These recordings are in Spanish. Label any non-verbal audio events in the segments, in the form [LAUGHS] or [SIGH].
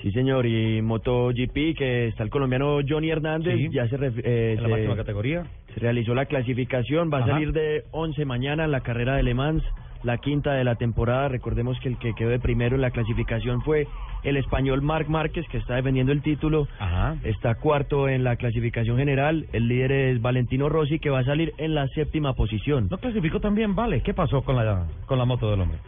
Sí, señor, y MotoGP, que está el colombiano Johnny Hernández, Sí. ya se, eh, en la se- máxima categoría. se realizó la clasificación, va a salir de 11 mañana en la carrera de Le Mans, la quinta de la temporada. Recordemos que el que quedó de primero en la clasificación fue el español Marc Márquez, que está defendiendo el título. Ajá. Está cuarto en la clasificación general. El líder es Valentino Rossi, que va a salir en la séptima posición. No clasificó también, vale. ¿Qué pasó con la con la moto del hombre?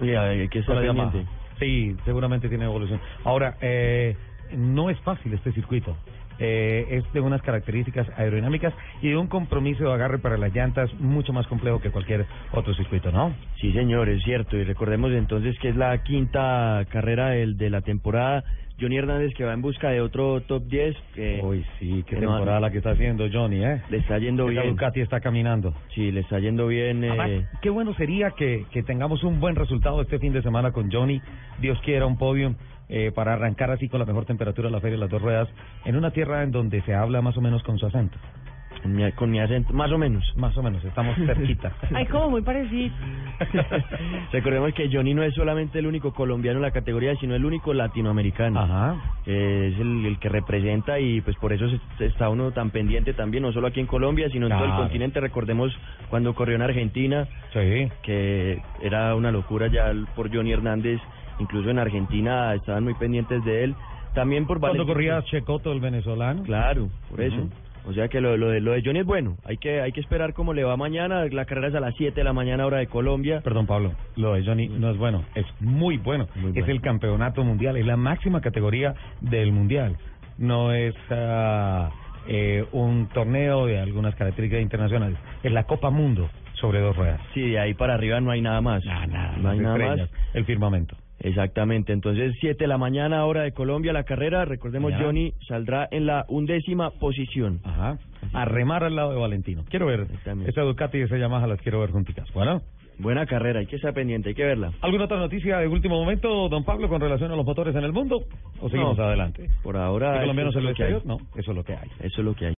Oye, hay que estar pendiente. Sí, seguramente tiene evolución. Ahora, eh, no es fácil este circuito. Eh, es de unas características aerodinámicas y de un compromiso de agarre para las llantas mucho más complejo que cualquier otro circuito, ¿no? Sí, señor, es cierto. Y recordemos entonces que es la quinta carrera del, de la temporada. Johnny Hernández que va en busca de otro top 10. Que Uy, sí, qué que no- temporada la que está haciendo Johnny, ¿eh? le está yendo bien. Ducati está caminando. Sí, le está yendo bien. Además, Eh, qué bueno sería que, que tengamos un buen resultado este fin de semana con Johnny. Dios quiera un podium eh, para arrancar así con la mejor temperatura de la feria de las dos ruedas en una tierra en donde se habla más o menos con su acento. con mi- con mi acento, más o menos. Más o menos, estamos cerquita. [LAUGHS] Ay, como muy parecido. [LAUGHS] Recordemos que Johnny no es solamente el único colombiano en la categoría, sino el único latinoamericano. Ajá. Eh, es el, el que representa y pues por eso se- está uno tan pendiente también, no solo aquí en Colombia, sino en todo el continente. Recordemos cuando corrió en Argentina, Sí. que era una locura ya por Johnny Hernández, incluso en Argentina estaban muy pendientes de él. También por Cuando corría Checoto, el venezolano. Claro, por eso. O sea que lo, lo, de, lo de Johnny es bueno. Hay que hay que esperar cómo le va mañana. La carrera es a las 7 de la mañana hora de Colombia. Perdón, Pablo, lo de Johnny no es bueno, es muy bueno. Muy es bueno. el campeonato mundial, es la máxima categoría del mundial. No es ah, eh, un torneo de algunas características internacionales, es la Copa Mundo sobre dos ruedas. Sí, de ahí para arriba no hay nada más. Ah, nada, no hay nada más. el firmamento. Exactamente. Entonces, 7 de la mañana hora de Colombia la carrera. Recordemos. Johnny saldrá en la undécima posición. Ajá. A remar al lado de Valentino. Quiero ver esa Ducati y esa Yamaha las quiero ver juntitas. Bueno. Buena carrera, hay que estar pendiente, hay que verla. ¿Alguna otra noticia de último momento, don Pablo, con relación a los motores en el mundo? ¿O seguimos No. adelante? Por ahora. ¿Qué colombianos eso en es el lo que hay. No, eso es lo que hay. Eso es lo que hay.